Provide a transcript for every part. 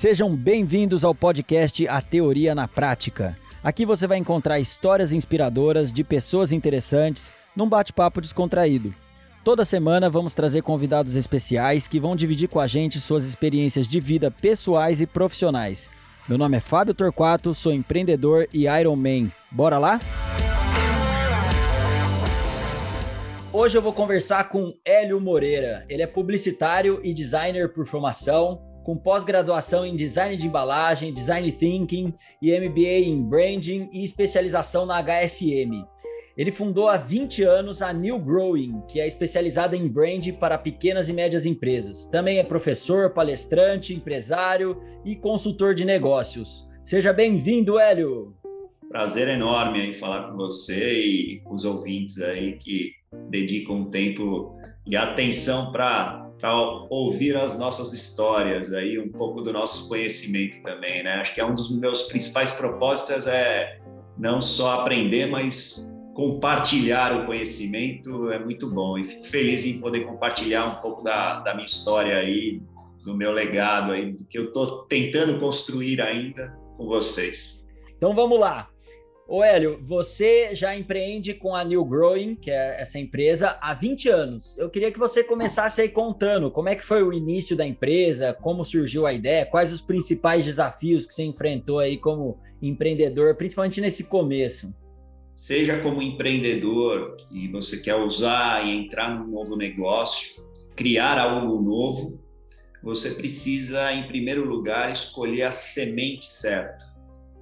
Sejam bem-vindos ao podcast A Teoria na Prática. Aqui você vai encontrar histórias inspiradoras de pessoas interessantes num bate-papo descontraído. Toda semana vamos trazer convidados especiais que vão dividir com a gente suas experiências de vida pessoais e profissionais. Meu nome é Fábio Torquato, sou empreendedor e Iron Man. Bora lá? Hoje eu vou conversar com Hélio Moreira. Ele é publicitário e designer por formação, com pós-graduação em design de embalagem, design thinking e MBA em branding e especialização na HSM. Ele fundou há 20 anos a New Growing, que é especializada em brand para pequenas e médias empresas. Também é professor, palestrante, empresário e consultor de negócios. Seja bem-vindo, Hélio! Prazer enorme em falar com você e os ouvintes aí que dedicam tempo e atenção para ouvir as nossas histórias aí, um pouco do nosso conhecimento também, né? Acho que é um dos meus principais propósitos é não só aprender, mas compartilhar o conhecimento é muito bom e fico feliz em poder compartilhar um pouco da, da minha história aí, do meu legado aí, do que eu estou tentando construir ainda com vocês. Então vamos lá. Ô Hélio, você já empreende com a New Growing, que é essa empresa, há 20 anos. Eu queria que você começasse aí contando como é que foi o início da empresa, como surgiu a ideia, quais os principais desafios que você enfrentou aí como empreendedor, principalmente nesse começo seja como empreendedor que você quer usar e entrar num novo negócio, criar algo novo, você precisa, em primeiro lugar, escolher a semente certa.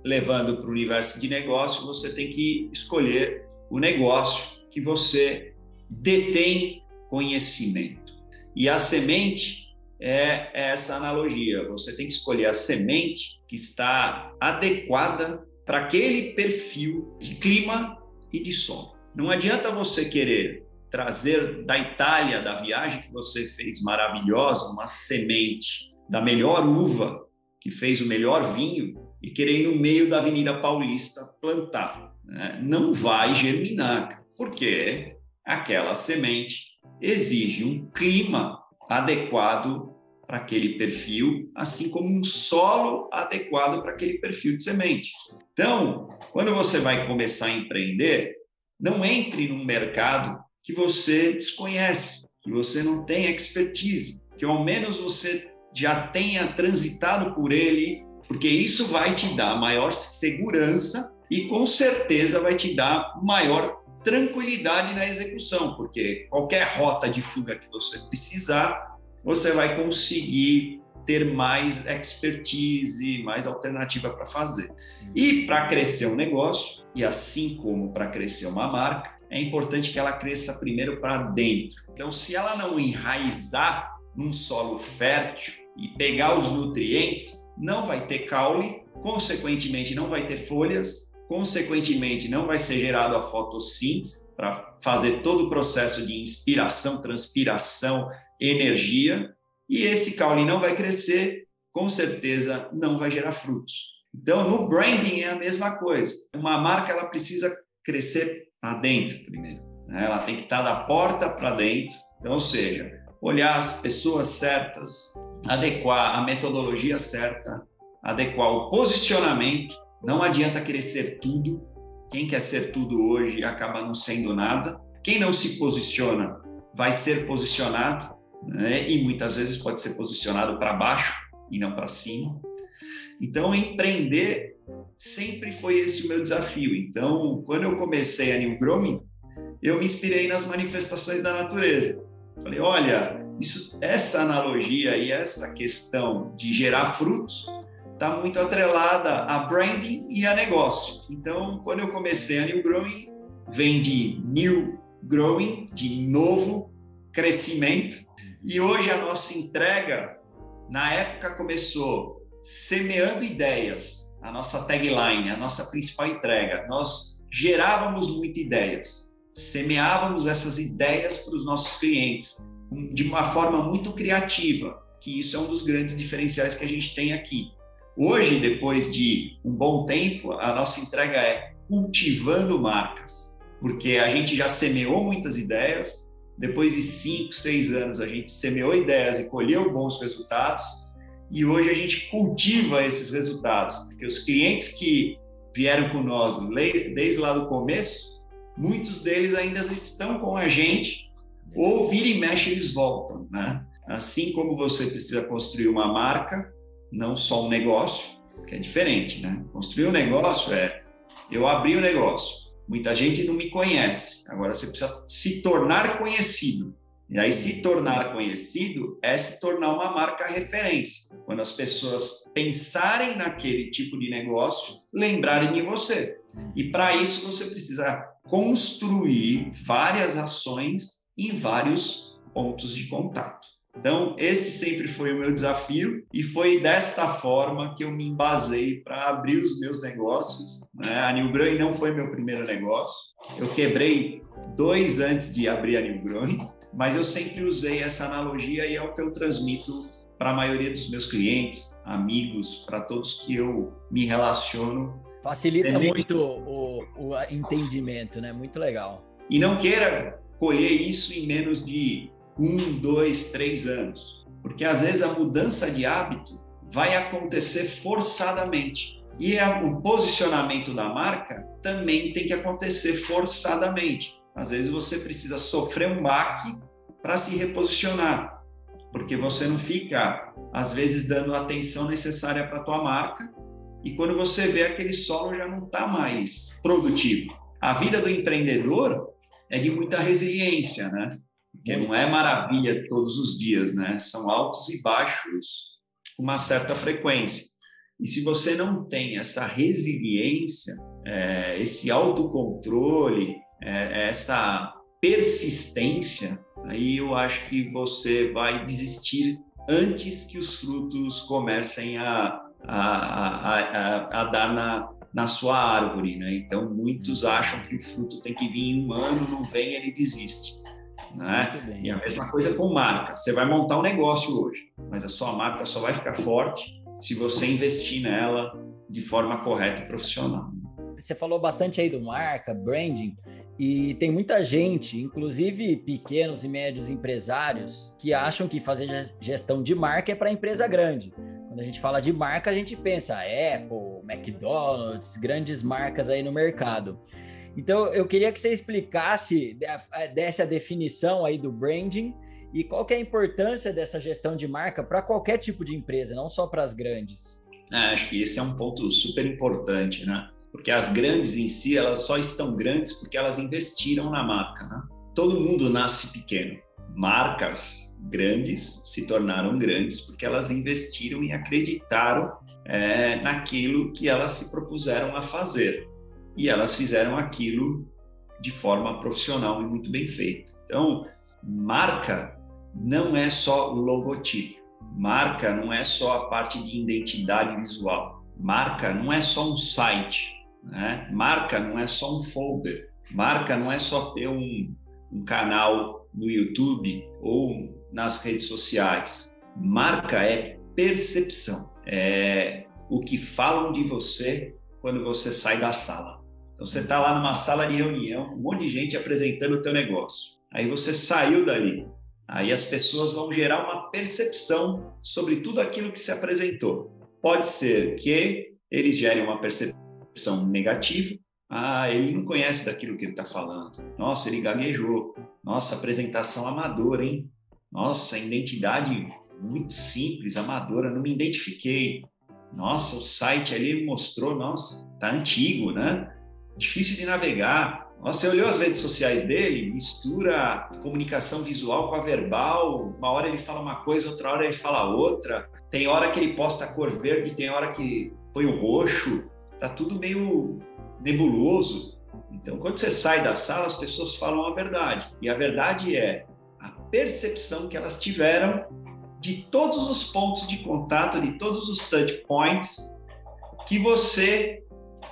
Levando para o universo de negócio, você tem que escolher o negócio que você detém conhecimento. E a semente é essa analogia. Você tem que escolher a semente que está adequada para aquele perfil de clima e de solo. Não adianta você querer trazer da Itália, da viagem que você fez maravilhosa, uma semente da melhor uva que fez o melhor vinho e querer ir no meio da Avenida Paulista plantar. Né? Não vai germinar, porque aquela semente exige um clima adequado para aquele perfil, assim como um solo adequado para aquele perfil de semente. Então, quando você vai começar a empreender, não entre num mercado que você desconhece, que você não tem expertise, que ao menos você já tenha transitado por ele, porque isso vai te dar maior segurança e com certeza vai te dar maior tranquilidade na execução, porque qualquer rota de fuga que você precisar, você vai conseguir ter mais expertise, mais alternativa para fazer. E para crescer um negócio, e assim como para crescer uma marca, é importante que ela cresça primeiro para dentro. Então, se ela não enraizar num solo fértil e pegar os nutrientes, não vai ter caule, consequentemente não vai ter folhas, consequentemente não vai ser gerado a fotossíntese para fazer todo o processo de inspiração, transpiração, energia, e esse caule não vai crescer, com certeza não vai gerar frutos. Então, no branding é a mesma coisa. Uma marca ela precisa crescer para dentro primeiro. Né? Ela tem que estar da porta para dentro. Então, ou seja, olhar as pessoas certas, adequar a metodologia certa, adequar o posicionamento. Não adianta querer ser tudo. Quem quer ser tudo hoje acaba não sendo nada. Quem não se posiciona vai ser posicionado né? e muitas vezes pode ser posicionado para baixo e não para cima. Então, empreender sempre foi esse o meu desafio. Então, quando eu comecei a New Growing, eu me inspirei nas manifestações da natureza. Falei, olha, isso, essa analogia e essa questão de gerar frutos está muito atrelada a branding e a negócio. Então, quando eu comecei a New Growing, vem de New Growing, de novo crescimento, e hoje a nossa entrega, na época começou semeando ideias, a nossa tagline, a nossa principal entrega. Nós gerávamos muitas ideias, semeávamos essas ideias para os nossos clientes de uma forma muito criativa, que isso é um dos grandes diferenciais que a gente tem aqui. Hoje, depois de um bom tempo, a nossa entrega é cultivando marcas, porque a gente já semeou muitas ideias, depois de cinco, seis anos, a gente semeou ideias e colheu bons resultados. e hoje a gente cultiva esses resultados, porque os clientes que vieram com nós desde lá do começo, muitos deles ainda estão com a gente, ou vira e mexe eles voltam, né? Assim como você precisa construir uma marca, não só um negócio, que é diferente, né? Construir um negócio é eu abri o um negócio, muita gente não me conhece, agora você precisa se tornar conhecido. E aí, se tornar conhecido é se tornar uma marca referência. Quando as pessoas pensarem naquele tipo de negócio, lembrarem de você. E para isso, você precisa construir várias ações em vários pontos de contato. Então, esse sempre foi o meu desafio e foi desta forma que eu me embasei para abrir os meus negócios. Né? A New Growing não foi meu primeiro negócio. Eu quebrei dois antes de abrir a New Growing, mas eu sempre usei essa analogia e é o que eu transmito para a maioria dos meus clientes, amigos, para todos que eu me relaciono. Facilita muito o, o entendimento, né? Muito legal. E não queira colher isso em menos de um, dois, três anos. Porque às vezes a mudança de hábito vai acontecer forçadamente. E o posicionamento da marca também tem que acontecer forçadamente. Às vezes você precisa sofrer um baque para se reposicionar, porque você não fica, às vezes, dando a atenção necessária para a tua marca, e quando você vê aquele solo já não está mais produtivo. A vida do empreendedor é de muita resiliência, né? Porque não é maravilha todos os dias, né? São altos e baixos com uma certa frequência. E se você não tem essa resiliência, é, esse autocontrole, é, essa persistência, aí eu acho que você vai desistir antes que os frutos comecem a, a, a, a, dar na, na sua árvore, né? Então, muitos acham que o fruto tem que vir em um ano, não vem, ele desiste. Né? E a mesma coisa com marca. Você vai montar um negócio hoje, mas a sua marca só vai ficar forte se você investir nela de forma correta e profissional. Você falou bastante aí do marca, branding, e tem muita gente, inclusive pequenos e médios empresários, que acham que fazer gestão de marca é para empresa grande. Quando a gente fala de marca, a gente pensa Apple, McDonald's, grandes marcas aí no mercado. Então, eu queria que você explicasse, desse a definição aí do branding e qual que é a importância dessa gestão de marca para qualquer tipo de empresa, não só para as grandes. É, acho que esse é um ponto super importante, né? Porque as grandes em si, elas só estão grandes porque elas investiram na marca, né? Todo mundo nasce pequeno. Marcas grandes se tornaram grandes porque elas investiram e acreditaram é, naquilo que elas se propuseram a fazer e elas fizeram aquilo de forma profissional e muito bem feita. Então, marca não é só logotipo, marca não é só a parte de identidade visual, marca não é só um site, né? marca não é só um folder, marca não é só ter um, um canal no YouTube ou nas redes sociais. Marca é percepção, é o que falam de você quando você sai da sala. Então você está lá numa sala de reunião, um monte de gente apresentando o teu negócio. Aí você saiu dali. Aí as pessoas vão gerar uma percepção sobre tudo aquilo que se apresentou. Pode ser que eles gerem uma percepção negativa. Ah, ele não conhece daquilo que ele está falando. Nossa, ele gaguejou. Nossa, apresentação amadora, hein? Nossa, identidade muito simples, amadora, não me identifiquei. Nossa, o site ali mostrou, nossa, tá antigo, né? difícil de navegar. Você olhou as redes sociais dele, mistura comunicação visual com a verbal. Uma hora ele fala uma coisa, outra hora ele fala outra. Tem hora que ele posta a cor verde, tem hora que põe o roxo. Tá tudo meio nebuloso. Então, quando você sai da sala, as pessoas falam a verdade. E a verdade é a percepção que elas tiveram de todos os pontos de contato, de todos os touch points que você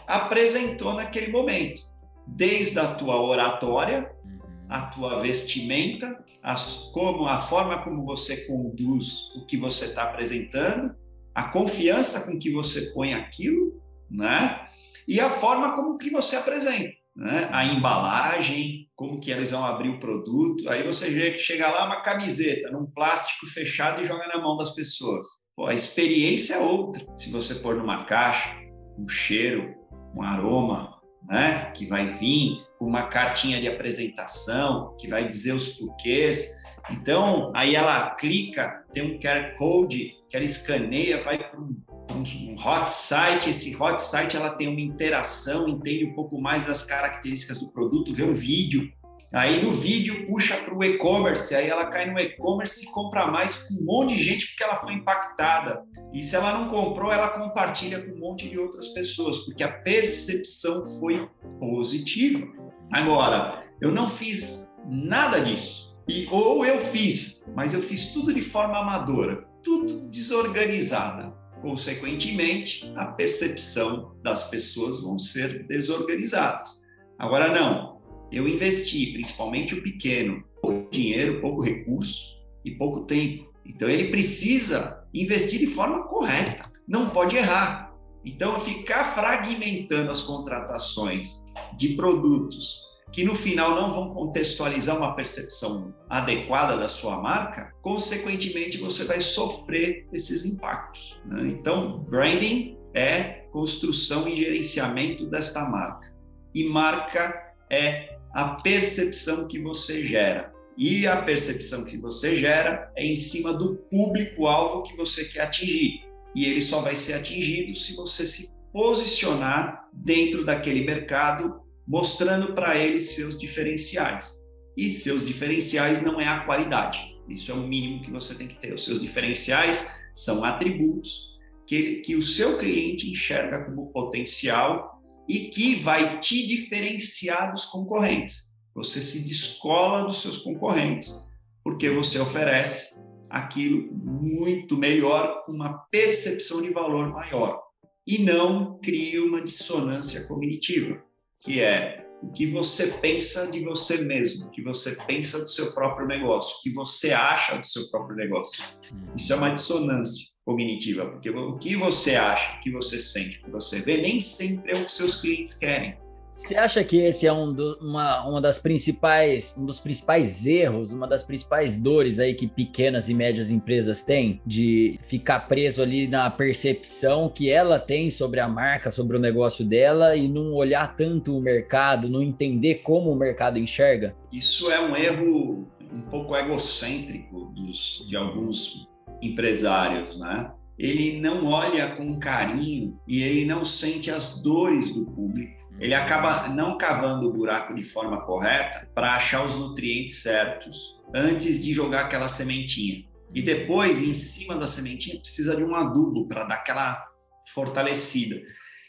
apresentou naquele momento, desde a tua oratória, uhum. a tua vestimenta, as, como a forma como você conduz o que você está apresentando, a confiança com que você põe aquilo, né? E a forma como que você apresenta, né? A embalagem, como que eles vão abrir o produto. Aí você chega lá uma camiseta num plástico fechado e joga na mão das pessoas. Pô, a experiência é outra. Se você pôr numa caixa, um cheiro, um aroma, né, que vai vir com uma cartinha de apresentação, que vai dizer os porquês. Então, aí ela clica, tem um QR Code que ela escaneia, vai para um, um, hot site. Esse hot site ela tem uma interação, entende um pouco mais das características do produto, vê um vídeo. Aí do vídeo puxa para o e-commerce, aí ela cai no e-commerce e compra mais com um monte de gente porque ela foi impactada. E se ela não comprou, ela compartilha com um monte de outras pessoas, porque a percepção foi positiva. Agora, eu não fiz nada disso. E, ou eu fiz, mas eu fiz tudo de forma amadora, tudo desorganizada. Consequentemente, a percepção das pessoas vão ser desorganizadas. Agora, não, eu investi, principalmente o pequeno, pouco dinheiro, pouco recurso e pouco tempo. Então, ele precisa investir de forma correta, não pode errar. Então, ficar fragmentando as contratações de produtos que no final não vão contextualizar uma percepção adequada da sua marca, consequentemente você vai sofrer esses impactos. Né? Então, branding é construção e gerenciamento desta marca. E marca é a percepção que você gera. E a percepção que você gera é em cima do público-alvo que você quer atingir. E ele só vai ser atingido se você se posicionar dentro daquele mercado mostrando para ele seus diferenciais. E seus diferenciais não é a qualidade. Isso é o mínimo que você tem que ter. Os seus diferenciais são atributos que, que o seu cliente enxerga como potencial e que vai te diferenciar dos concorrentes. Você se descola dos seus concorrentes porque você oferece aquilo muito melhor, com uma percepção de valor maior e não cria uma dissonância cognitiva que é o que você pensa de você mesmo, o que você pensa do seu próprio negócio, o que você acha do seu próprio negócio. Hum. Isso é uma dissonância cognitiva, porque o que você acha, o que você sente, o que você vê, nem sempre é o que seus clientes querem. Você acha que esse é um do, uma, uma das principais, um dos principais erros, uma das principais dores aí que pequenas e médias empresas têm de ficar preso ali na percepção que ela tem sobre a marca, sobre o negócio dela e não olhar tanto o mercado, não entender como o mercado enxerga? Isso é um erro um pouco egocêntrico dos, de alguns empresários, né? Ele não olha com carinho e ele não sente as dores do público ele acaba não cavando o buraco de forma correta para achar os nutrientes certos antes de jogar aquela sementinha. E depois, em cima da sementinha, precisa de um adubo para dar aquela fortalecida.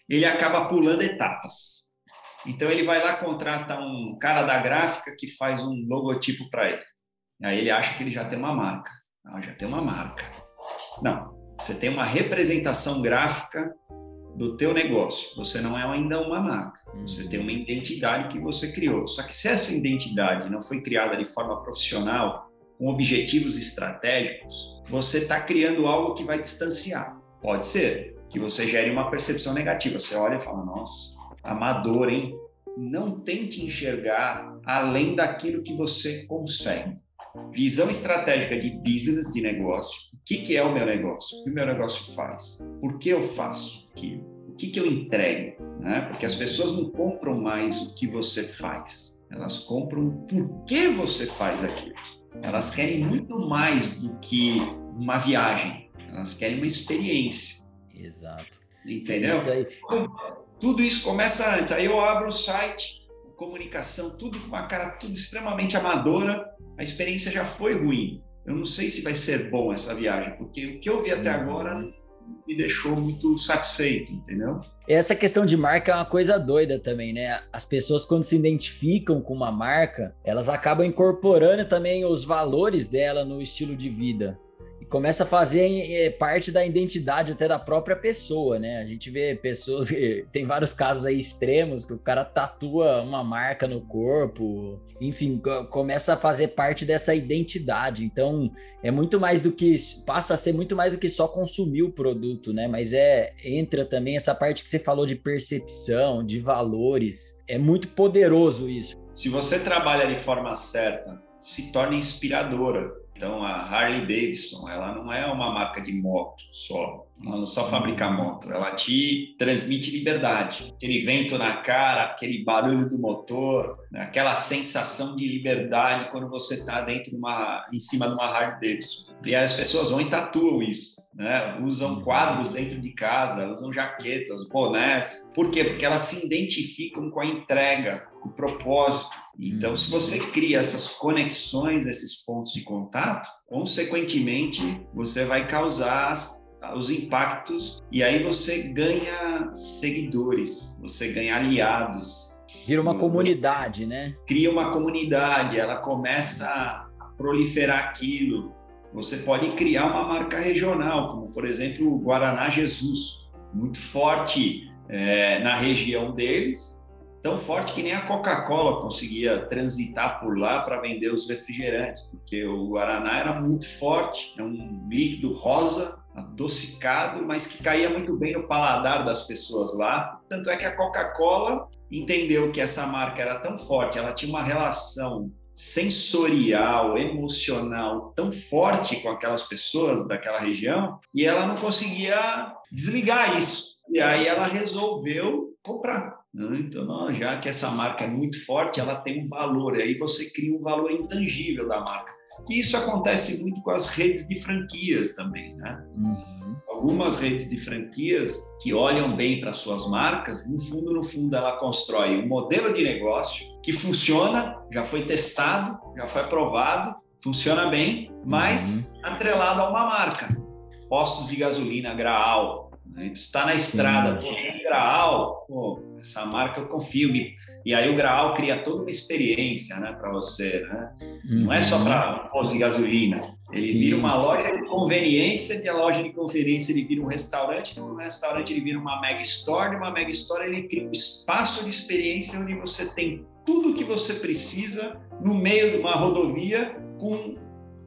Ele acaba pulando etapas. Então ele vai lá contrata um cara da gráfica que faz um logotipo para ele. Aí ele acha que ele já tem uma marca. Ah, já tem uma marca. Não, você tem uma representação gráfica do teu negócio. Você não é ainda uma marca. Você tem uma identidade que você criou. Só que se essa identidade não foi criada de forma profissional, com objetivos estratégicos, você está criando algo que vai distanciar. Pode ser que você gere uma percepção negativa. Você olha e fala: Nossa, amador, hein? Não tente enxergar além daquilo que você consegue. Visão estratégica de business, de negócio. O que, que é o meu negócio? O que o meu negócio faz? Por que eu faço aquilo? O que, que eu entrego? Né? Porque as pessoas não compram mais o que você faz, elas compram por que você faz aquilo. Elas querem muito mais do que uma viagem, elas querem uma experiência. Exato. Entendeu? Isso tudo isso começa antes. Aí eu abro o site, comunicação, tudo com uma cara tudo extremamente amadora a experiência já foi ruim. Eu não sei se vai ser bom essa viagem, porque o que eu vi até agora me deixou muito satisfeito, entendeu? Essa questão de marca é uma coisa doida também, né? As pessoas, quando se identificam com uma marca, elas acabam incorporando também os valores dela no estilo de vida começa a fazer é, parte da identidade até da própria pessoa, né? A gente vê pessoas tem vários casos aí extremos que o cara tatua uma marca no corpo, enfim, começa a fazer parte dessa identidade. Então, é muito mais do que passa a ser muito mais do que só consumir o produto, né? Mas é entra também essa parte que você falou de percepção, de valores. É muito poderoso isso. Se você trabalha de forma certa se torna inspiradora. Então, a Harley Davidson, ela não é uma marca de moto só, ela não só fabrica moto, ela te transmite liberdade. Aquele vento na cara, aquele barulho do motor, né? aquela sensação de liberdade quando você está dentro de uma, em cima de uma Harley Davidson. E as pessoas vão e tatuam isso, né? Usam uhum. quadros dentro de casa, usam jaquetas, bonés. Por quê? Porque elas se identificam com a entrega, o propósito. Então, se você uhum. cria essas conexões, esses pontos de contato, consequentemente, você vai causar as os impactos e aí você ganha seguidores, você ganha aliados. Vira uma comunidade, né? Cria uma comunidade, ela começa a proliferar aquilo. Você pode criar uma marca regional, como por exemplo o Guaraná Jesus, muito forte é, na região deles, tão forte que nem a Coca-Cola conseguia transitar por lá para vender os refrigerantes, porque o Guaraná era muito forte, é um líquido rosa, adocicado, mas que caía muito bem no paladar das pessoas lá. Tanto é que a Coca-Cola entendeu que essa marca era tão forte, ela tinha uma relação sensorial, emocional tão forte com aquelas pessoas daquela região e ela não conseguia desligar isso. E aí ela resolveu comprar. Então, já que essa marca é muito forte, ela tem um valor, e aí você cria um valor intangível da marca. E isso acontece muito com as redes de franquias também, né? Uhum. Algumas redes de franquias que olham bem para suas marcas, no fundo, no fundo, ela constrói um modelo de negócio que funciona, já foi testado, já foi aprovado, funciona bem, mas uhum. atrelado a uma marca. Postos de gasolina, Graal, né? está na estrada, Sim. pô, Graal, pô, essa marca eu confio, e aí o Graal cria toda uma experiência né, para você. Né? Uhum. Não é só para um posto de gasolina. Ele Sim. vira uma loja de conveniência, de loja de conveniência ele vira um restaurante, de um restaurante ele vira uma mega store, de uma mega store ele cria um espaço de experiência onde você tem tudo o que você precisa no meio de uma rodovia com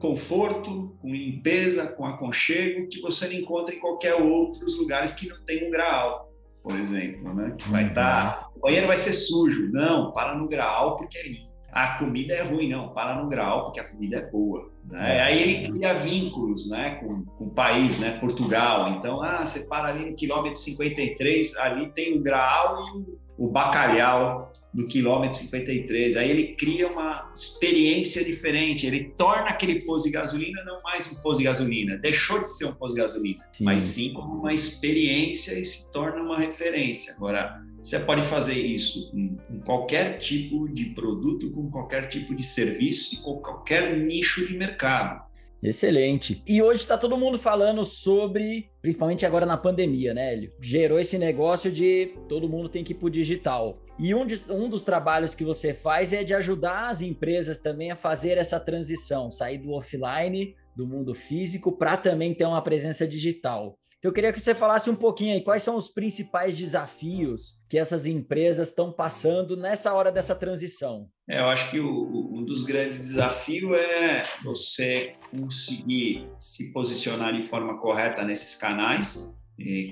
conforto, com limpeza, com aconchego, que você não encontra em qualquer outros lugares que não tem um graal por exemplo, né? Que vai estar, tá, o banheiro vai ser sujo. Não, para no grau porque é limpo. A comida é ruim, não, para no grau porque a comida é boa. Né? É. Aí ele cria vínculos né, com, com o país, né? Portugal. Então, ah, você para ali no quilômetro 53, ali tem o grau e o bacalhau do quilômetro 53. Aí ele cria uma experiência diferente, ele torna aquele posto de gasolina não mais um posto de gasolina, deixou de ser um posto de gasolina, sim. mas sim como uma experiência e se torna uma referência. Agora, você pode fazer isso com, qualquer tipo de produto, com qualquer tipo de serviço e com qualquer nicho de mercado. Excelente. E hoje está todo mundo falando sobre, principalmente agora na pandemia, né, Hélio? Gerou esse negócio de todo mundo tem que ir para o digital. E um, de, um dos trabalhos que você faz é de ajudar as empresas também a fazer essa transição, sair do offline, do mundo físico, para também ter uma presença digital. Então, eu queria que você falasse um pouquinho aí quais são os principais desafios que essas empresas estão passando nessa hora dessa transição. É, eu acho que o, um dos grandes desafios é você conseguir se posicionar de forma correta nesses canais,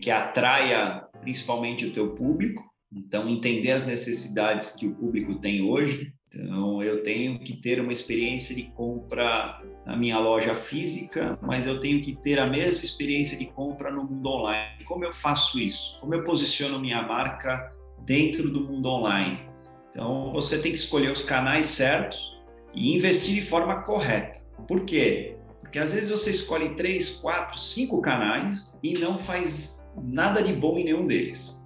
que atraia principalmente o teu público. Então, entender as necessidades que o público tem hoje. Então, eu tenho que ter uma experiência de compra na minha loja física, mas eu tenho que ter a mesma experiência de compra no mundo online. Como eu faço isso? Como eu posiciono minha marca dentro do mundo online? Então, você tem que escolher os canais certos e investir de forma correta. Por quê? Porque às vezes você escolhe três, quatro, cinco canais e não faz nada de bom em nenhum deles.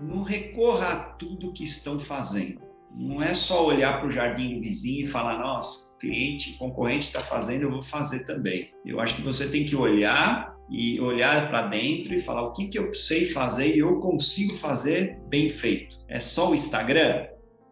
Não recorra a tudo que estão fazendo. Não é só olhar para o jardim do vizinho e falar, nossa, cliente, concorrente está fazendo, eu vou fazer também. Eu acho que você tem que olhar e olhar para dentro e falar o que, que eu sei fazer e eu consigo fazer bem feito. É só o Instagram?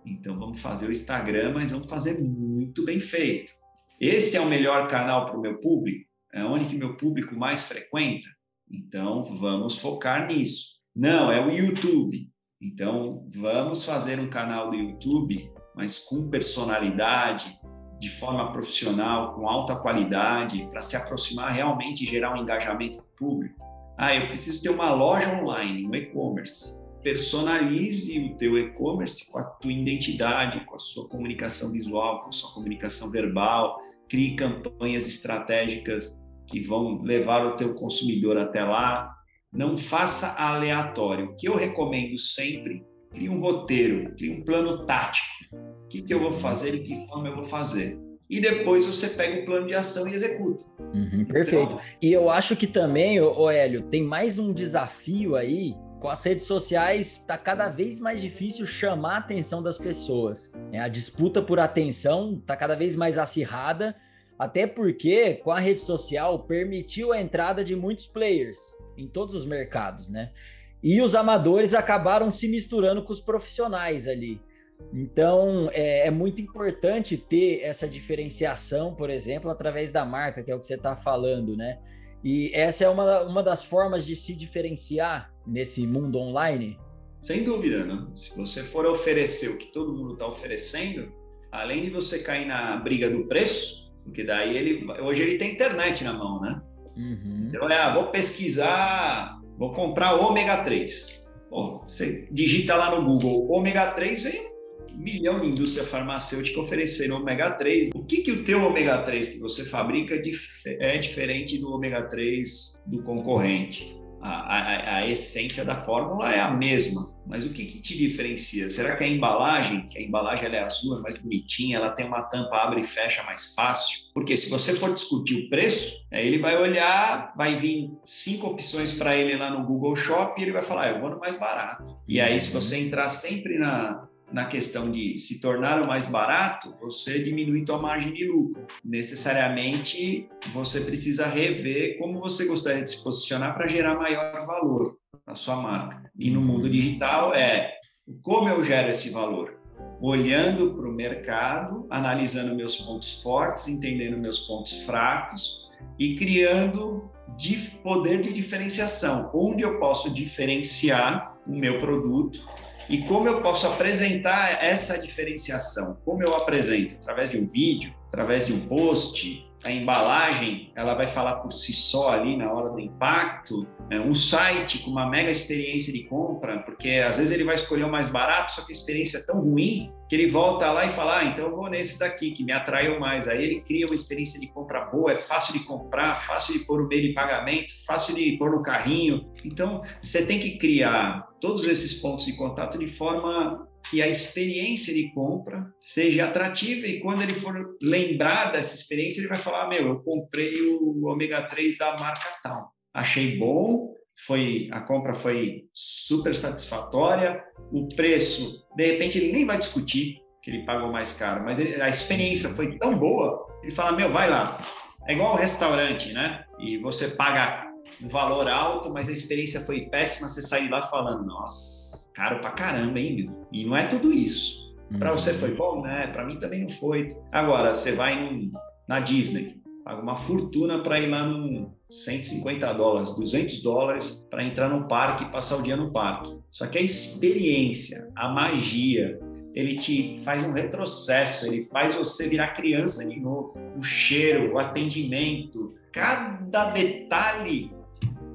Então vamos fazer o Instagram, mas vamos fazer muito bem feito. Esse é o melhor canal para o meu público? É onde que meu público mais frequenta? Então vamos focar nisso. Não, é o YouTube. Então, vamos fazer um canal do YouTube, mas com personalidade, de forma profissional, com alta qualidade, para se aproximar realmente e gerar um engajamento público. Ah, eu preciso ter uma loja online, um e-commerce. personalize o teu e-commerce com a tua identidade, com a sua comunicação visual, com a sua comunicação verbal, crie campanhas estratégicas que vão levar o teu consumidor até lá. Não faça aleatório. O que eu recomendo sempre, crie um roteiro, crie um plano tático. O que, que eu vou fazer e que forma eu vou fazer. E depois você pega o plano de ação e executa. Uhum, perfeito. Então, e eu acho que também, ô, Hélio, tem mais um desafio aí com as redes sociais está cada vez mais difícil chamar a atenção das pessoas. É, a disputa por atenção está cada vez mais acirrada, até porque com a rede social permitiu a entrada de muitos players em todos os mercados, né? E os amadores acabaram se misturando com os profissionais ali. Então é, é muito importante ter essa diferenciação, por exemplo, através da marca, que é o que você está falando, né? E essa é uma, uma das formas de se diferenciar nesse mundo online? Sem dúvida, né? Se você for oferecer o que todo mundo está oferecendo, além de você cair na briga do preço, porque daí ele hoje ele tem internet na mão, né? Uhum. Então é, ah, vou pesquisar, vou comprar ômega 3. Bom, você digita lá no Google ômega 3, vem milhão de indústria farmacêutica oferecendo ômega 3. O que, que o teu ômega 3 que você fabrica é diferente do ômega 3 do concorrente? A, a, a, essência da fórmula é a mesma, mas o que, que, te diferencia? Será que a embalagem, que a embalagem é azul, é mais bonitinha, ela tem uma tampa, abre e fecha mais fácil? Porque se você for discutir o preço, ele vai olhar, vai vir cinco opções para ele lá no Google Shop e ele vai falar, ah, eu vou no mais barato. E aí, se você entrar sempre na, na questão de se tornar mais barato, você diminui sua margem de lucro. Necessariamente, você precisa rever como você gostaria de se posicionar para gerar maior valor na sua marca. E no mundo digital é como eu gero esse valor? Olhando para o mercado, analisando meus pontos fortes, entendendo meus pontos fracos e criando de poder de diferenciação, onde eu posso diferenciar o meu produto e como eu posso apresentar essa diferenciação? Como eu apresento? Através de um vídeo, através de um post, a embalagem ela vai falar por si só ali na hora do impacto, é, um site com uma mega experiência de compra, porque às vezes ele vai escolher o mais barato, só que a experiência é tão ruim que ele volta lá e fala, ah, então eu vou nesse daqui que me atraiu mais. Aí ele cria uma experiência de compra boa, é fácil de comprar, fácil de pôr o meio de pagamento, fácil de pôr no carrinho. Então você tem que criar todos esses pontos de contato de forma que a experiência de compra seja atrativa e quando ele for lembrar dessa experiência, ele vai falar: Meu, eu comprei o ômega 3 da marca tal, achei bom, foi a compra foi super satisfatória, o preço, de repente, ele nem vai discutir que ele pagou mais caro, mas ele, a experiência foi tão boa, ele fala: Meu, vai lá. É igual ao restaurante, né? E você paga um valor alto, mas a experiência foi péssima, você sai lá falando: Nossa caro pra caramba, hein, meu? E não é tudo isso. Para você uhum. foi bom, né? Para mim também não foi. Agora, você vai num, na Disney, paga uma fortuna para ir lá num 150 dólares, 200 dólares para entrar no parque e passar o dia no parque. Só que a experiência, a magia, ele te faz um retrocesso, ele faz você virar criança de novo. O cheiro, o atendimento, cada detalhe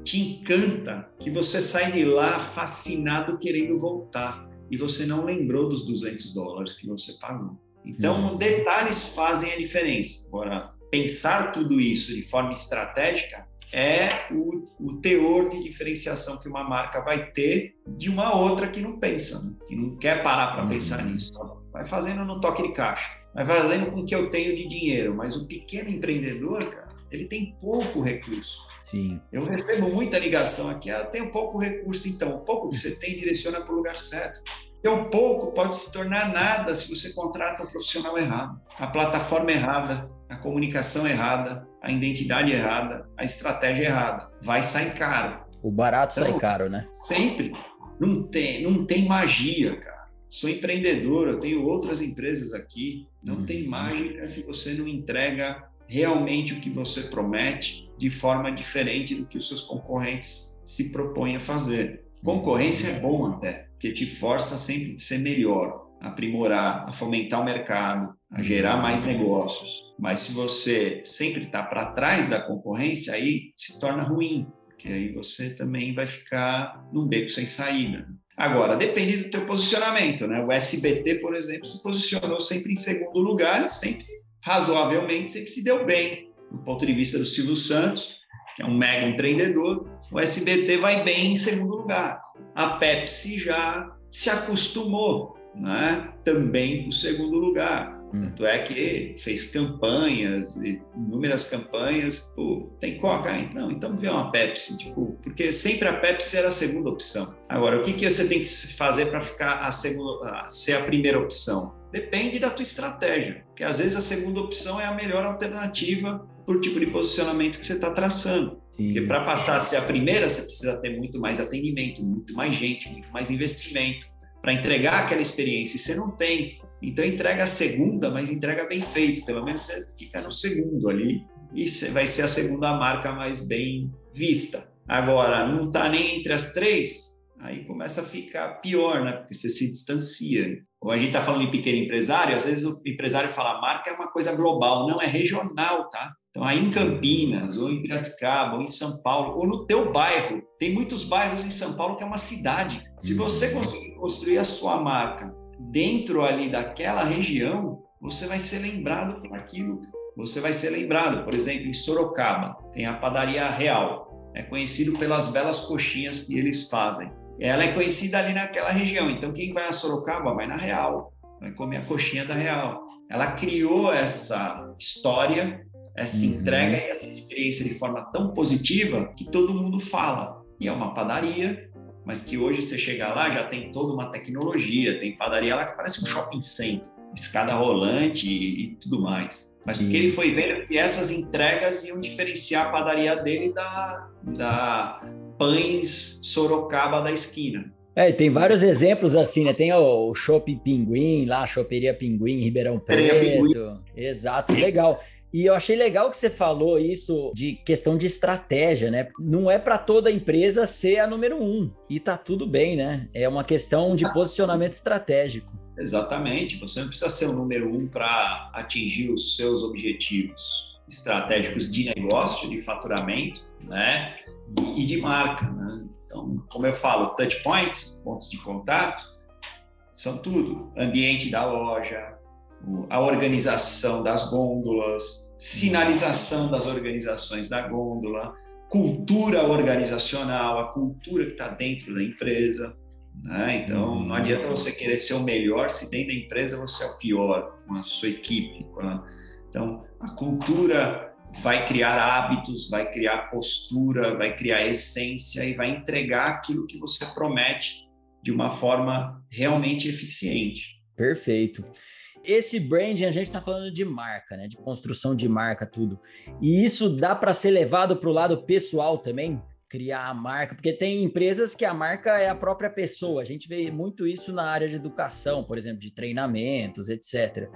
te encanta, que você sai de lá fascinado querendo voltar e você não lembrou dos 200 dólares que você pagou. Então, hum. detalhes fazem a diferença. Agora, pensar tudo isso de forma estratégica é o, o, teor de diferenciação que uma marca vai ter de uma outra que não pensa, né? que não quer parar para uhum. pensar nisso. Vai fazendo no toque de caixa, vai fazendo com o que eu tenho de dinheiro. Mas o pequeno empreendedor, cara, ele tem pouco recurso. Sim. Eu recebo muita ligação aqui, ah, tem pouco recurso, então, o pouco que você tem direciona para o lugar certo. E um pouco pode se tornar nada se você contrata um profissional errado, a plataforma errada, a comunicação errada, a identidade errada, a estratégia errada. Vai sair caro. O barato então, sai caro, né? Sempre. Não tem, não tem magia, cara. Sou empreendedor, eu tenho outras empresas aqui. Não hum. tem mágica se você não entrega realmente o que você promete de forma diferente do que os seus concorrentes se propõem a fazer. Concorrência é bom até, porque te força sempre a ser melhor, a aprimorar, a fomentar o mercado, a gerar mais negócios. Mas se você sempre está para trás da concorrência, aí se torna ruim, porque aí você também vai ficar num beco sem saída. Agora, depende do teu posicionamento, né? O SBT, por exemplo, se posicionou sempre em segundo lugar e sempre, razoavelmente, sempre se deu bem. Do ponto de vista do Silvio Santos, que é um mega empreendedor, o SBT vai bem em segundo lugar. A Pepsi já se acostumou, né? Também o segundo lugar. Hum. Tanto é que fez campanhas, inúmeras campanhas, pô, tem Coca? Não, então vê uma Pepsi, tipo, porque sempre a Pepsi era a segunda opção. Agora, o que, que você tem que fazer para ficar a segunda, ser a primeira opção? Depende da tua estratégia, porque às vezes a segunda opção é a melhor alternativa por tipo de posicionamento que você está traçando. Sim. Porque para passar a ser a primeira, você precisa ter muito mais atendimento, muito mais gente, muito mais investimento para entregar aquela experiência. E você não tem. Então entrega a segunda, mas entrega bem feito. Pelo menos você fica no segundo ali e vai ser a segunda marca mais bem vista. Agora, não está nem entre as três, aí começa a ficar pior, né? Porque você se distancia. Ou a gente está falando em pequeno empresário, às vezes o empresário fala marca é uma coisa global, não é regional, tá? Então, aí em Campinas, ou em Piracicaba, ou em São Paulo, ou no teu bairro, tem muitos bairros em São Paulo que é uma cidade. Se você uhum. conseguir construir a sua marca dentro ali daquela região, você vai ser lembrado por aquilo. Você vai ser lembrado, por exemplo, em Sorocaba, tem a padaria Real. É conhecido pelas belas coxinhas que eles fazem. Ela é conhecida ali naquela região. Então, quem vai a Sorocaba vai na Real, vai comer a coxinha da Real. Ela criou essa história, essa uhum. entrega e essa experiência de forma tão positiva que todo mundo fala. E é uma padaria mas que hoje você chega lá já tem toda uma tecnologia, tem padaria lá que parece um shopping center, escada rolante e, e tudo mais. Mas Sim. porque ele foi vendo que essas entregas iam diferenciar a padaria dele da, da Pães Sorocaba da esquina. É, tem vários exemplos assim, né? Tem o Shopping Pinguim lá, a Choperia Pinguim, Ribeirão Preto. Pinguim. Exato, legal. E eu achei legal que você falou isso de questão de estratégia, né? Não é para toda empresa ser a número um. E tá tudo bem, né? É uma questão de posicionamento estratégico. Exatamente. Você não precisa ser o número um para atingir os seus objetivos estratégicos de negócio, de faturamento, né? E de marca, né? Então, como eu falo, touch points, pontos de contato, são tudo. Ambiente da loja, a organização das gôndolas, sinalização das organizações da gôndola, cultura organizacional, a cultura que está dentro da empresa. Né? Então, não adianta você querer ser o melhor se dentro da empresa você é o pior com a sua equipe. A... Então, a cultura vai criar hábitos, vai criar postura, vai criar essência e vai entregar aquilo que você promete de uma forma realmente eficiente. Perfeito esse branding a gente está falando de marca, né? De construção de marca, tudo. E isso dá para ser levado para o lado pessoal também, criar a marca, porque tem empresas que a marca é a própria pessoa. A gente vê muito isso na área de educação, por exemplo, de treinamentos, etc.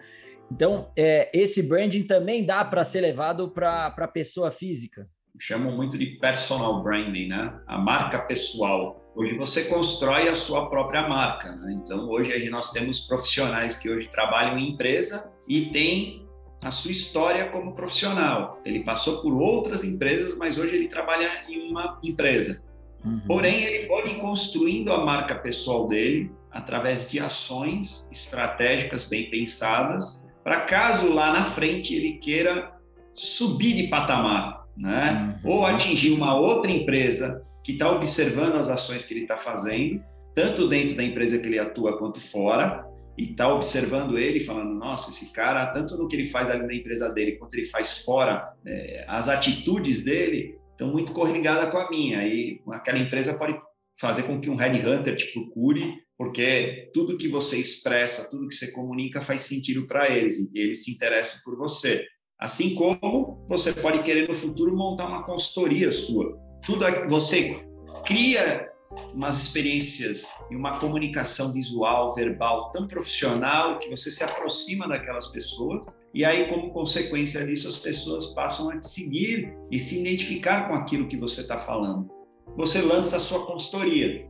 Então, é, esse branding também dá para ser levado para a pessoa física. Chamam muito de personal branding, né? A marca pessoal. Hoje você constrói a sua própria marca. Né? Então, hoje nós temos profissionais que hoje trabalham em empresa e têm a sua história como profissional. Ele passou por outras empresas, mas hoje ele trabalha em uma empresa. Uhum. Porém, ele pode ir construindo a marca pessoal dele através de ações estratégicas bem pensadas, para caso lá na frente ele queira subir de patamar, né? Uhum. Ou atingir uma outra empresa que está observando as ações que ele está fazendo, tanto dentro da empresa que ele atua quanto fora, e está observando ele, falando: nossa, esse cara, tanto no que ele faz ali na empresa dele, quanto ele faz fora, é, as atitudes dele estão muito correligadas com a minha. E aquela empresa pode fazer com que um headhunter te procure, porque tudo que você expressa, tudo que você comunica faz sentido para eles, e eles se interessam por você. Assim como você pode querer no futuro montar uma consultoria sua tudo você cria umas experiências e uma comunicação visual, verbal tão profissional que você se aproxima daquelas pessoas e aí como consequência disso as pessoas passam a te seguir e se identificar com aquilo que você está falando. Você lança a sua consultoria,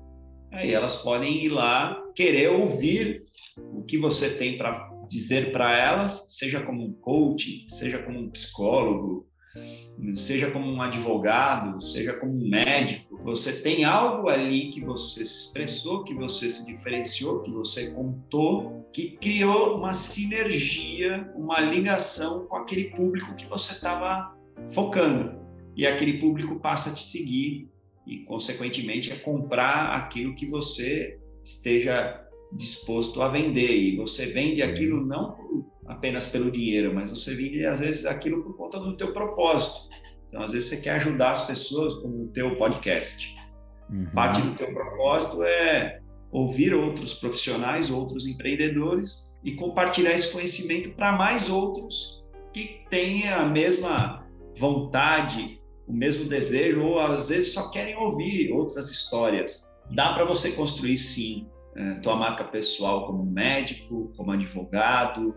aí elas podem ir lá querer ouvir o que você tem para dizer para elas, seja como um coach, seja como um psicólogo, seja como um advogado, seja como um médico, Você tem algo ali que você se expressou, que você se diferenciou, que você contou, que criou uma sinergia, uma ligação com aquele público que você estava focando. E aquele público passa a te seguir e, consequentemente, a comprar aquilo que você esteja disposto a vender. E você vende aquilo não apenas pelo dinheiro, mas você vende, às vezes, aquilo por conta do teu propósito. Então, às vezes, você quer ajudar as pessoas com o teu podcast. Uhum. Parte do teu propósito é ouvir outros profissionais, outros empreendedores e compartilhar esse conhecimento para mais outros que têm a mesma vontade, o mesmo desejo, ou às vezes só querem ouvir outras histórias. Dá para você construir, sim, é, tua marca pessoal como médico, como advogado,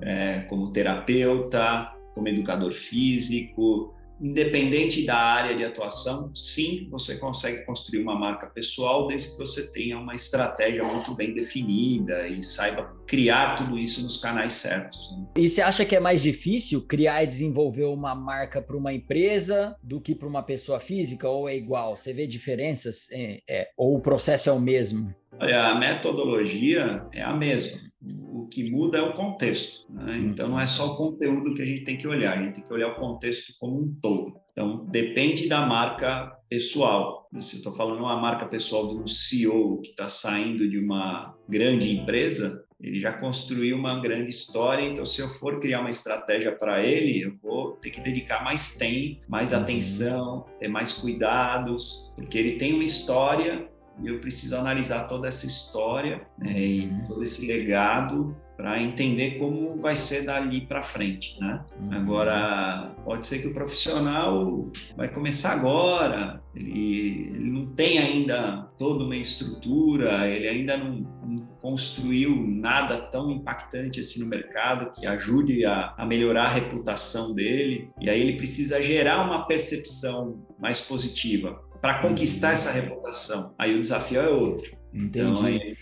é, como terapeuta, como educador físico, independente da área de atuação, sim, você consegue construir uma marca pessoal desde que você tenha uma estratégia muito bem definida e saiba criar tudo isso nos canais certos. Né? E você acha que é mais difícil criar e desenvolver uma marca para uma empresa do que para uma pessoa física ou é igual? Você vê diferenças é, é, ou o processo é o mesmo? Olha, a metodologia é a mesma o que muda é o contexto. Né? Uhum. Então, não é só o conteúdo que a gente tem que olhar, a gente tem que olhar o contexto como um todo. Então, depende da marca pessoal. Se eu estou falando uma marca pessoal de um CEO que está saindo de uma grande empresa, ele já construiu uma grande história, então se eu for criar uma estratégia para ele, eu vou ter que dedicar mais tempo, mais uhum. atenção, ter mais cuidados, porque ele tem uma história e eu preciso analisar toda essa história né, e uhum. todo esse legado para entender como vai ser dali para frente, né? Uhum. Agora, pode ser que o profissional vai começar agora, ele, ele não tem ainda toda uma estrutura, ele ainda não, não, construiu nada tão impactante assim no mercado que ajude a, a melhorar a reputação dele, e aí ele precisa gerar uma percepção mais positiva para conquistar essa reputação. Aí o desafio é outro. Entendi. Então, aí,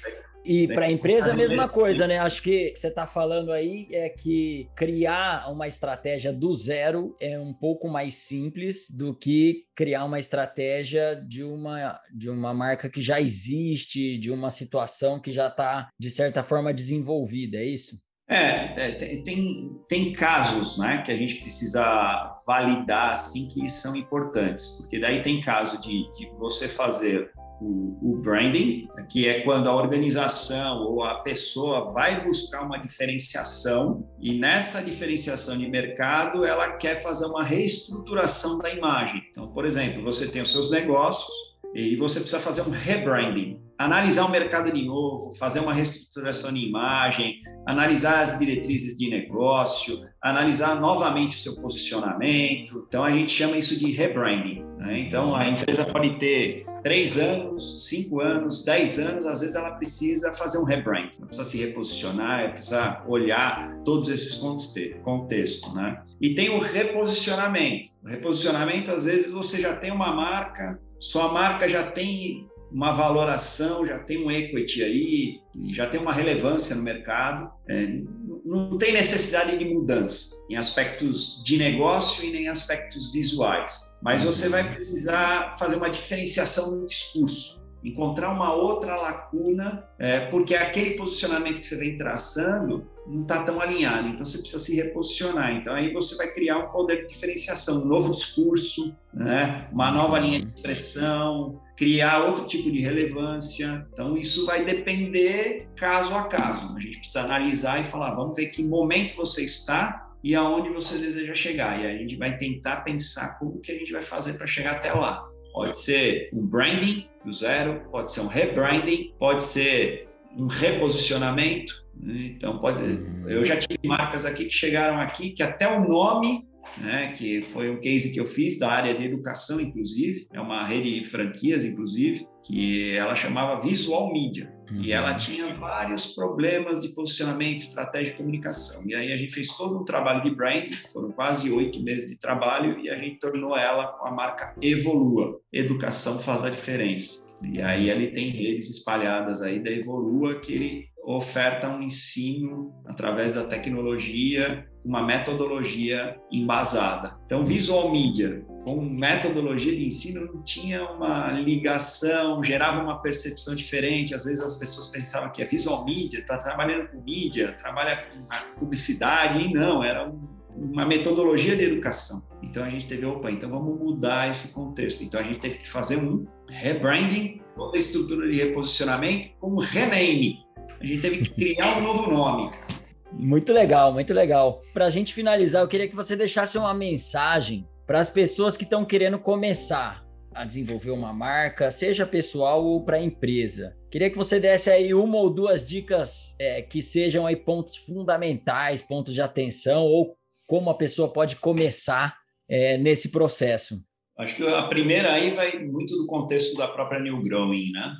e para a empresa a mesma coisa, né? Acho que você está falando aí é que criar uma estratégia do zero é um pouco mais simples do que criar uma estratégia de uma, de uma marca que já existe, de uma situação que já está, de certa forma, desenvolvida, é isso? É, é, tem, tem casos né, que a gente precisa validar assim que são importantes, porque daí tem caso de, de você fazer o, o, branding, que é quando a organização ou a pessoa vai buscar uma diferenciação e nessa diferenciação de mercado ela quer fazer uma reestruturação da imagem. Então, por exemplo, você tem os seus negócios e você precisa fazer um rebranding analisar o mercado de novo, fazer uma reestruturação de imagem, analisar as diretrizes de negócio, analisar novamente o seu posicionamento. Então, a gente chama isso de rebranding. Né? Então, a empresa pode ter três anos, cinco anos, dez anos, às vezes ela precisa fazer um rebrand, precisa se reposicionar, precisa olhar todos esses contextos, né? E tem o reposicionamento. O reposicionamento, às vezes, você já tem uma marca, sua marca já tem uma valoração, já tem um equity aí, já tem uma relevância no mercado, é, não tem necessidade de mudança em aspectos de negócio e nem em aspectos visuais, mas você vai precisar fazer uma diferenciação no discurso, encontrar uma outra lacuna, é, porque aquele posicionamento que você vem traçando não está tão alinhado, então você precisa se reposicionar. Então aí você vai criar um poder de diferenciação, um novo discurso, né? uma nova linha de expressão, criar outro tipo de relevância. Então, isso vai depender caso a caso. A gente precisa analisar e falar, vamos ver que momento você está e aonde você deseja chegar. E a gente vai tentar pensar como que a gente vai fazer para chegar até lá. Pode ser um branding do zero, pode ser um rebranding, pode ser um reposicionamento. Né? Então, pode. Uhum. Eu já tive marcas aqui que chegaram aqui que até o nome né, que foi um case que eu fiz da área de educação, inclusive, é uma rede de franquias, inclusive, que ela chamava Visual Media. Uhum. E ela tinha vários problemas de posicionamento, estratégia de comunicação. E aí a gente fez todo um trabalho de branding, foram quase oito meses de trabalho, e a gente tornou ela com a marca Evolua. Educação faz a diferença. E aí ele tem redes espalhadas aí da Evolua que ele oferta um ensino através da tecnologia uma metodologia embasada. Então, visual media, com metodologia de ensino, não tinha uma ligação, gerava uma percepção diferente. Às vezes as pessoas pensavam que é visual media, está trabalhando com mídia, trabalha com publicidade, e não, era um, uma metodologia de educação. Então a gente teve, opa, então vamos mudar esse contexto. Então a gente teve que fazer um rebranding, toda a estrutura de reposicionamento, um rename. A gente teve que criar um novo nome. Muito legal, muito legal. Para a gente finalizar, eu queria que você deixasse uma mensagem para as pessoas que estão querendo começar a desenvolver uma marca, seja pessoal ou para empresa. Queria que você desse aí uma ou duas dicas é, que sejam aí pontos fundamentais, pontos de atenção ou como a pessoa pode começar é, nesse processo. Acho que a primeira aí vai muito do contexto da própria New Growing, né?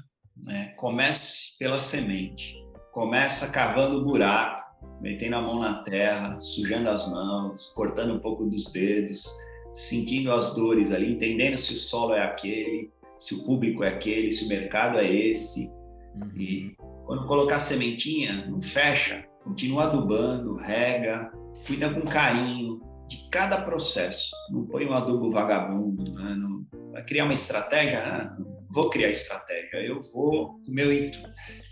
É, comece pela semente. Começa cavando buraco, metendo a mão na terra, sujando as mãos, cortando um pouco dos dedos, sentindo as dores ali, entendendo se o solo é aquele, se o público é aquele, se o mercado é esse. Uhum. E quando colocar sementinha, não fecha, continua adubando, rega, cuida com carinho de cada processo. Não põe um adubo vagabundo, né? não, vai criar uma estratégia, ah, não vou criar estratégia, eu vou com o meu,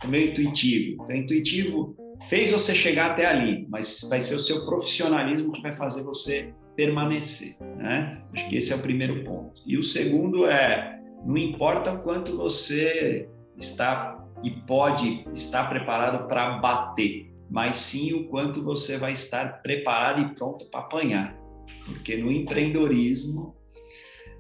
com meu intuitivo. Então, intuitivo fez você chegar até ali, mas vai ser o seu profissionalismo que vai fazer você permanecer, né? Acho que esse é o primeiro ponto. E o segundo é, não importa o quanto você está e pode estar preparado para bater, mas sim o quanto você vai estar preparado e pronto para apanhar. Porque no empreendedorismo,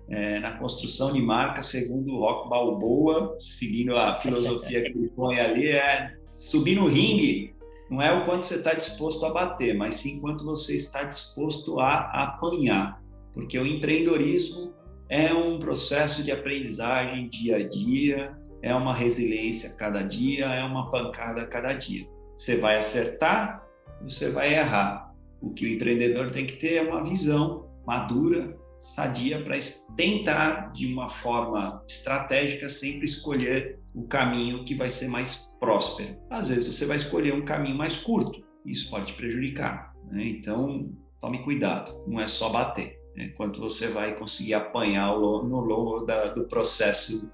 é, na construção de marca, segundo o Rock Balboa, seguindo a filosofia que ele põe ali, é subir no ringue não é o quanto você está disposto a bater, mas sim quanto você está disposto a apanhar. Porque o empreendedorismo é um processo de aprendizagem dia a dia, é uma resiliência a cada dia, é uma pancada a cada dia. Você vai acertar, você vai errar. O que o empreendedor tem que ter é uma visão madura, sadia, para tentar, de uma forma estratégica, sempre escolher o caminho que vai ser mais próspero. Às vezes você vai escolher um caminho mais curto, isso pode te prejudicar. Né? Então, tome cuidado, não é só bater. Né? Quanto você vai conseguir apanhar no longo da, do processo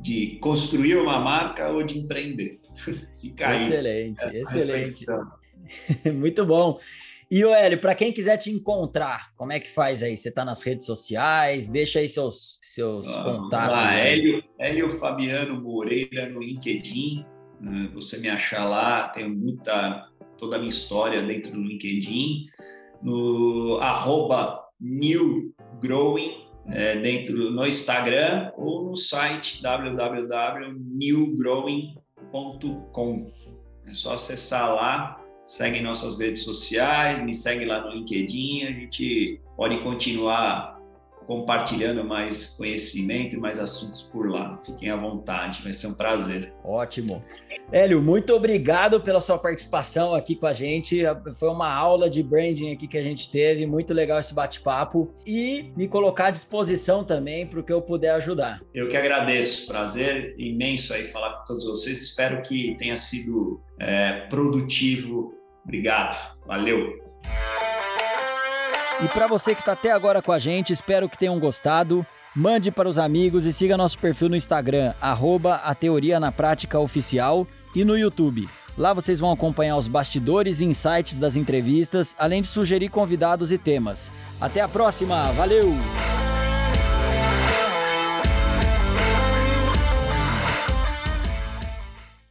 de construir uma marca ou de empreender. excelente, é, excelente. Muito bom. E o Hélio, para quem quiser te encontrar, como é que faz aí? Você está nas redes sociais? Deixa aí seus, seus ah, contatos. Lá, Hélio, Hélio Fabiano Moreira no LinkedIn. Né? Você me achar lá, tem muita toda a minha história dentro do LinkedIn. No arroba New Growing, é, dentro no Instagram ou no site www.newgrowing.com. É só acessar lá segue nossas redes sociais, me segue lá no LinkedIn, a gente pode continuar compartilhando mais conhecimento e mais assuntos por lá. Fiquem à vontade, vai ser um prazer. Ótimo. Hélio, muito obrigado pela sua participação aqui com a gente. Foi uma aula de branding aqui que a gente teve, muito legal esse bate-papo e me colocar à disposição também para o que eu puder ajudar. Eu que agradeço, prazer imenso aí falar com todos vocês. Espero que tenha sido é, produtivo. Obrigado, valeu. E para você que está até agora com a gente, espero que tenham gostado. Mande para os amigos e siga nosso perfil no Instagram, arroba Oficial e no YouTube. Lá vocês vão acompanhar os bastidores e insights das entrevistas, além de sugerir convidados e temas. Até a próxima, valeu!